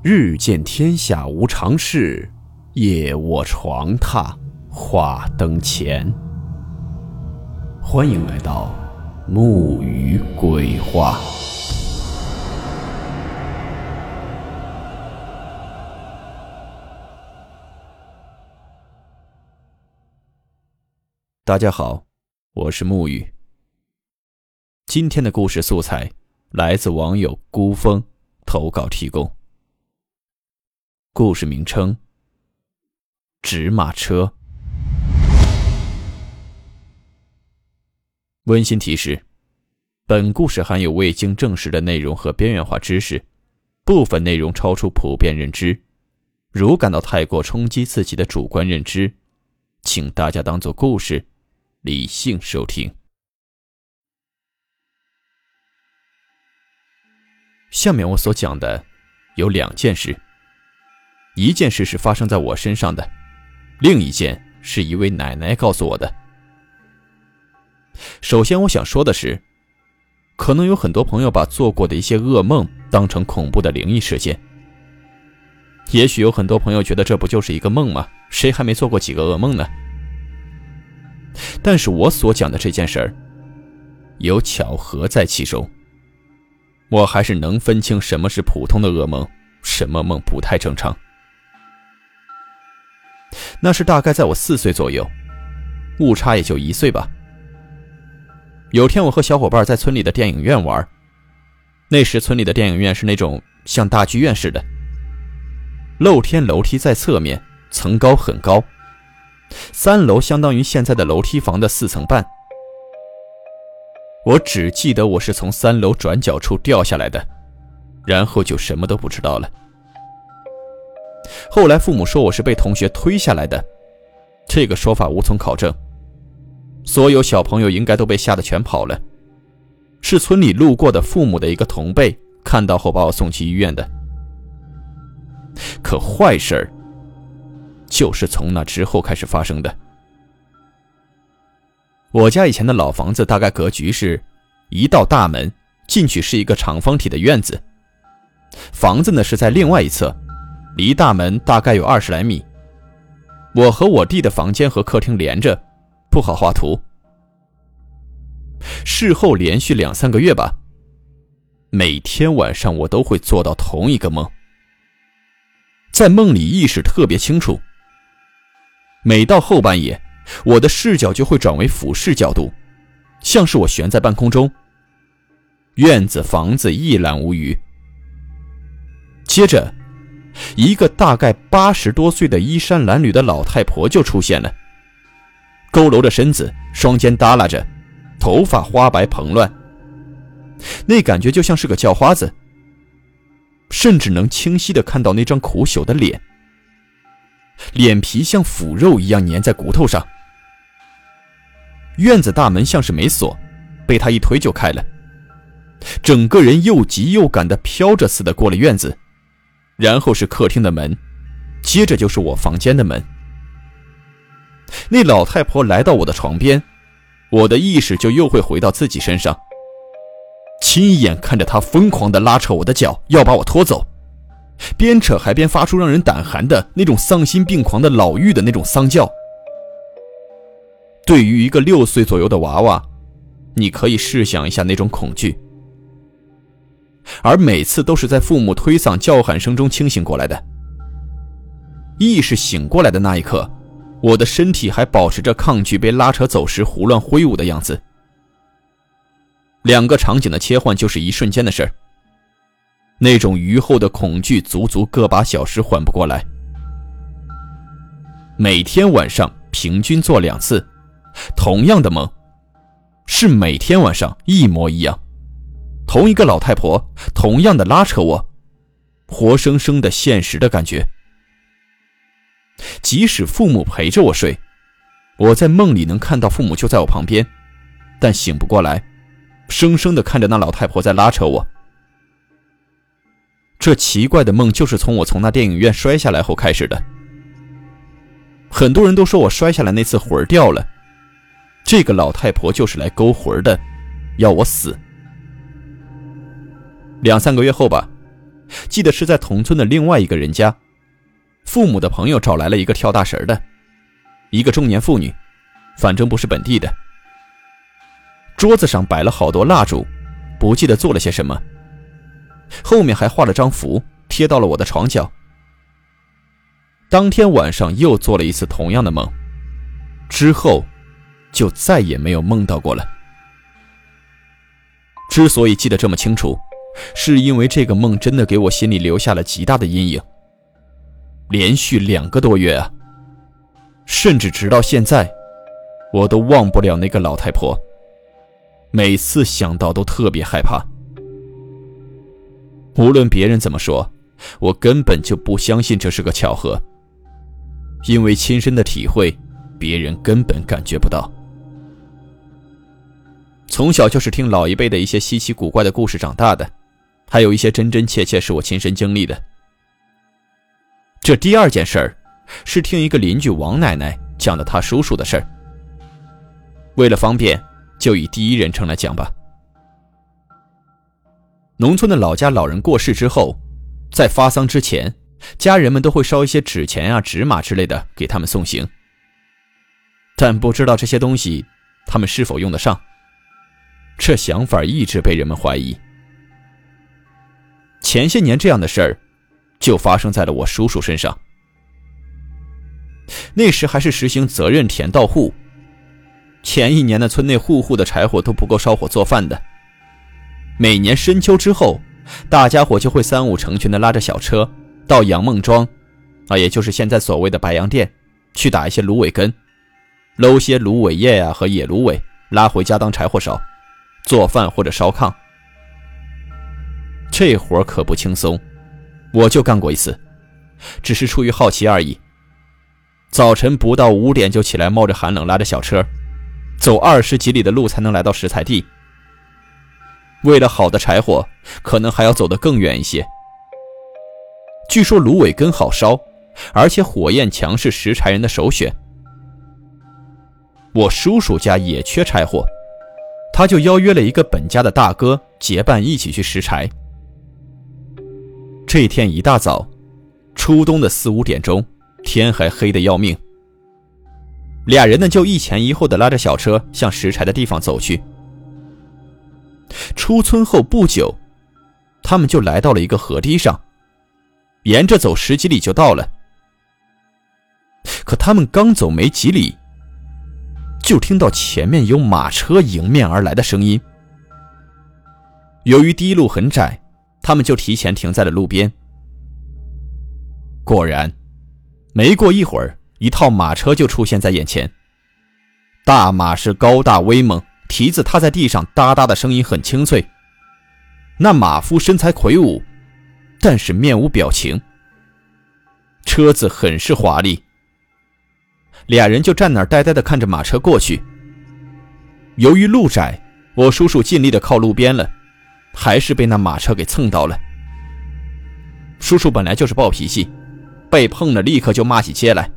日见天下无常事，夜卧床榻话灯前。欢迎来到木鱼鬼话。大家好，我是木鱼。今天的故事素材来自网友孤峰投稿提供。故事名称：纸马车。温馨提示：本故事含有未经证实的内容和边缘化知识，部分内容超出普遍认知。如感到太过冲击自己的主观认知，请大家当做故事，理性收听。下面我所讲的有两件事。一件事是发生在我身上的，另一件是一位奶奶告诉我的。首先，我想说的是，可能有很多朋友把做过的一些噩梦当成恐怖的灵异事件。也许有很多朋友觉得这不就是一个梦吗？谁还没做过几个噩梦呢？但是我所讲的这件事儿，有巧合在其中。我还是能分清什么是普通的噩梦，什么梦不太正常。那是大概在我四岁左右，误差也就一岁吧。有天我和小伙伴在村里的电影院玩，那时村里的电影院是那种像大剧院似的，露天楼梯在侧面，层高很高，三楼相当于现在的楼梯房的四层半。我只记得我是从三楼转角处掉下来的，然后就什么都不知道了。后来父母说我是被同学推下来的，这个说法无从考证。所有小朋友应该都被吓得全跑了，是村里路过的父母的一个同辈看到后把我送去医院的。可坏事儿就是从那之后开始发生的。我家以前的老房子大概格局是，一道大门进去是一个长方体的院子，房子呢是在另外一侧。离大门大概有二十来米，我和我弟的房间和客厅连着，不好画图。事后连续两三个月吧，每天晚上我都会做到同一个梦，在梦里意识特别清楚。每到后半夜，我的视角就会转为俯视角度，像是我悬在半空中，院子房子一览无余。接着。一个大概八十多岁的衣衫褴褛的老太婆就出现了，佝偻着身子，双肩耷拉着，头发花白蓬乱，那感觉就像是个叫花子，甚至能清晰的看到那张苦朽的脸，脸皮像腐肉一样粘在骨头上。院子大门像是没锁，被他一推就开了，整个人又急又赶的飘着似的过了院子。然后是客厅的门，接着就是我房间的门。那老太婆来到我的床边，我的意识就又会回到自己身上，亲眼看着她疯狂地拉扯我的脚，要把我拖走，边扯还边发出让人胆寒的那种丧心病狂的老妪的那种丧叫。对于一个六岁左右的娃娃，你可以试想一下那种恐惧。而每次都是在父母推搡、叫喊声中清醒过来的。意识醒过来的那一刻，我的身体还保持着抗拒被拉扯走时胡乱挥舞的样子。两个场景的切换就是一瞬间的事儿。那种余后的恐惧，足足个把小时缓不过来。每天晚上平均做两次，同样的梦，是每天晚上一模一样。同一个老太婆，同样的拉扯我，活生生的现实的感觉。即使父母陪着我睡，我在梦里能看到父母就在我旁边，但醒不过来，生生的看着那老太婆在拉扯我。这奇怪的梦就是从我从那电影院摔下来后开始的。很多人都说我摔下来那次魂儿掉了，这个老太婆就是来勾魂的，要我死。两三个月后吧，记得是在同村的另外一个人家，父母的朋友找来了一个跳大神的，一个中年妇女，反正不是本地的。桌子上摆了好多蜡烛，不记得做了些什么。后面还画了张符，贴到了我的床角。当天晚上又做了一次同样的梦，之后就再也没有梦到过了。之所以记得这么清楚，是因为这个梦真的给我心里留下了极大的阴影。连续两个多月啊，甚至直到现在，我都忘不了那个老太婆。每次想到都特别害怕。无论别人怎么说，我根本就不相信这是个巧合。因为亲身的体会，别人根本感觉不到。从小就是听老一辈的一些稀奇古怪的故事长大的，还有一些真真切切是我亲身经历的。这第二件事儿，是听一个邻居王奶奶讲的她叔叔的事儿。为了方便，就以第一人称来讲吧。农村的老家老人过世之后，在发丧之前。家人们都会烧一些纸钱啊、纸马之类的给他们送行，但不知道这些东西他们是否用得上。这想法一直被人们怀疑。前些年这样的事儿，就发生在了我叔叔身上。那时还是实行责任田到户，前一年的村内户户的柴火都不够烧火做饭的。每年深秋之后，大家伙就会三五成群的拉着小车。到杨孟庄，啊，也就是现在所谓的白洋淀，去打一些芦苇根，搂些芦苇叶呀和野芦苇，拉回家当柴火烧，做饭或者烧炕。这活可不轻松，我就干过一次，只是出于好奇而已。早晨不到五点就起来，冒着寒冷拉着小车，走二十几里的路才能来到石材地。为了好的柴火，可能还要走得更远一些。据说芦苇根好烧，而且火焰强是拾柴人的首选。我叔叔家也缺柴火，他就邀约了一个本家的大哥结伴一起去拾柴。这天一大早，初冬的四五点钟，天还黑得要命。俩人呢就一前一后的拉着小车向拾柴的地方走去。出村后不久，他们就来到了一个河堤上。沿着走十几里就到了，可他们刚走没几里，就听到前面有马车迎面而来的声音。由于堤路很窄，他们就提前停在了路边。果然，没过一会儿，一套马车就出现在眼前。大马是高大威猛，蹄子踏在地上哒哒的声音很清脆。那马夫身材魁梧。但是面无表情。车子很是华丽，俩人就站那儿呆呆的看着马车过去。由于路窄，我叔叔尽力的靠路边了，还是被那马车给蹭到了。叔叔本来就是暴脾气，被碰了立刻就骂起街来，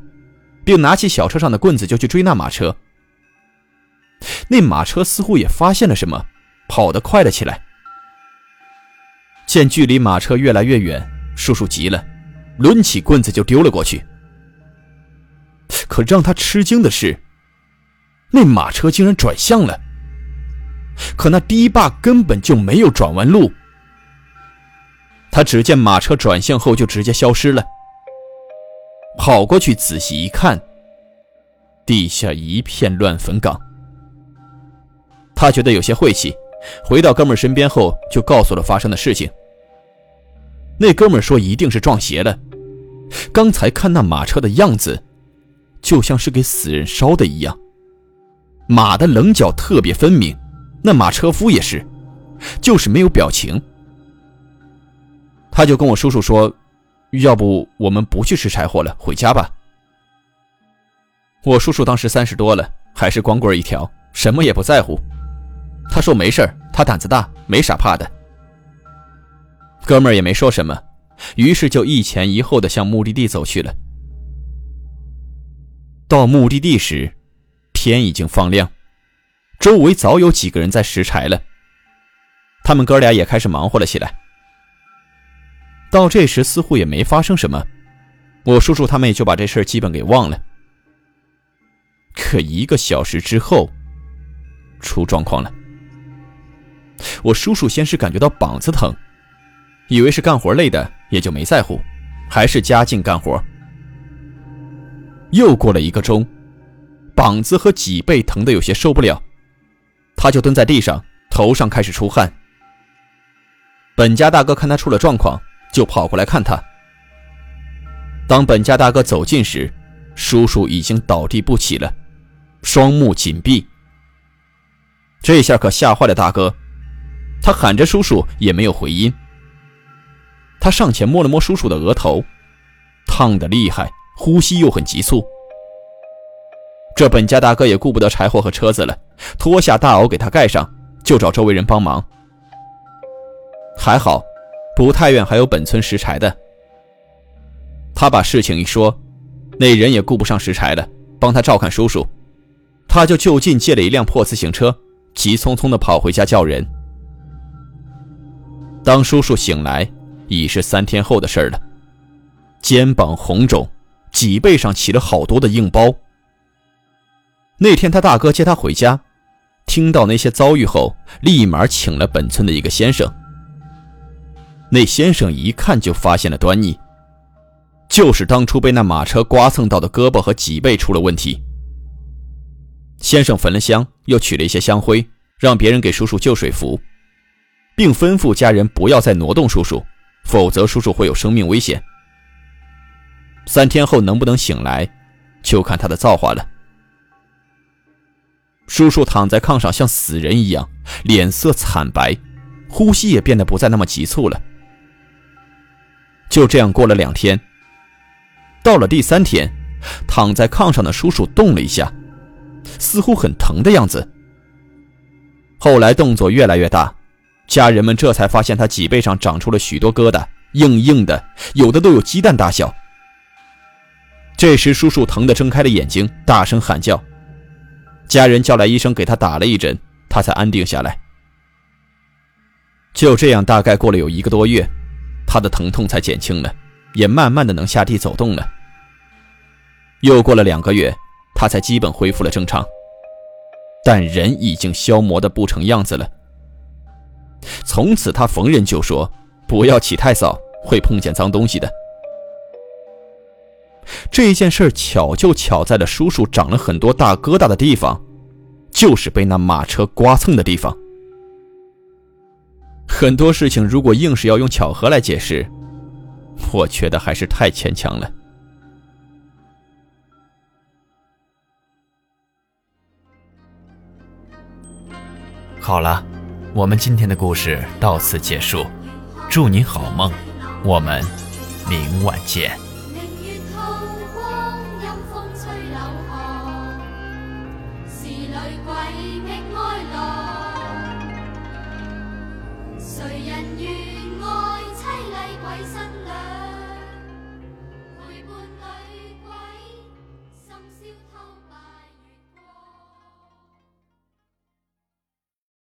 并拿起小车上的棍子就去追那马车。那马车似乎也发现了什么，跑得快了起来。见距离马车越来越远，叔叔急了，抡起棍子就丢了过去。可让他吃惊的是，那马车竟然转向了。可那堤坝根本就没有转弯路。他只见马车转向后就直接消失了。跑过去仔细一看，地下一片乱坟岗。他觉得有些晦气，回到哥们身边后就告诉了发生的事情。那哥们说：“一定是撞邪了。刚才看那马车的样子，就像是给死人烧的一样。马的棱角特别分明，那马车夫也是，就是没有表情。”他就跟我叔叔说：“要不我们不去拾柴火了，回家吧。”我叔叔当时三十多了，还是光棍一条，什么也不在乎。他说：“没事他胆子大，没啥怕的。”哥们儿也没说什么，于是就一前一后的向目的地走去了。到目的地时，天已经放亮，周围早有几个人在拾柴了。他们哥俩也开始忙活了起来。到这时似乎也没发生什么，我叔叔他们也就把这事基本给忘了。可一个小时之后，出状况了。我叔叔先是感觉到膀子疼，以为是干活累的，也就没在乎，还是加劲干活。又过了一个钟，膀子和脊背疼得有些受不了，他就蹲在地上，头上开始出汗。本家大哥看他出了状况，就跑过来看他。当本家大哥走近时，叔叔已经倒地不起了，双目紧闭。这下可吓坏了大哥。他喊着叔叔也没有回音。他上前摸了摸叔叔的额头，烫得厉害，呼吸又很急促。这本家大哥也顾不得柴火和车子了，脱下大袄给他盖上，就找周围人帮忙。还好，不太远还有本村拾柴的。他把事情一说，那人也顾不上拾柴了，帮他照看叔叔。他就就近借了一辆破自行车，急匆匆地跑回家叫人。当叔叔醒来，已是三天后的事了。肩膀红肿，脊背上起了好多的硬包。那天他大哥接他回家，听到那些遭遇后，立马请了本村的一个先生。那先生一看就发现了端倪，就是当初被那马车刮蹭到的胳膊和脊背出了问题。先生焚了香，又取了一些香灰，让别人给叔叔救水符。并吩咐家人不要再挪动叔叔，否则叔叔会有生命危险。三天后能不能醒来，就看他的造化了。叔叔躺在炕上像死人一样，脸色惨白，呼吸也变得不再那么急促了。就这样过了两天，到了第三天，躺在炕上的叔叔动了一下，似乎很疼的样子。后来动作越来越大。家人们这才发现他脊背上长出了许多疙瘩，硬硬的，有的都有鸡蛋大小。这时，叔叔疼得睁开了眼睛，大声喊叫。家人叫来医生，给他打了一针，他才安定下来。就这样，大概过了有一个多月，他的疼痛才减轻了，也慢慢的能下地走动了。又过了两个月，他才基本恢复了正常，但人已经消磨的不成样子了。从此，他逢人就说：“不要起太早，会碰见脏东西的。”这件事巧就巧在了叔叔长了很多大疙瘩的地方，就是被那马车刮蹭的地方。很多事情如果硬是要用巧合来解释，我觉得还是太牵强了。好了。我们今天的故事到此结束，祝您好梦，我们明晚见。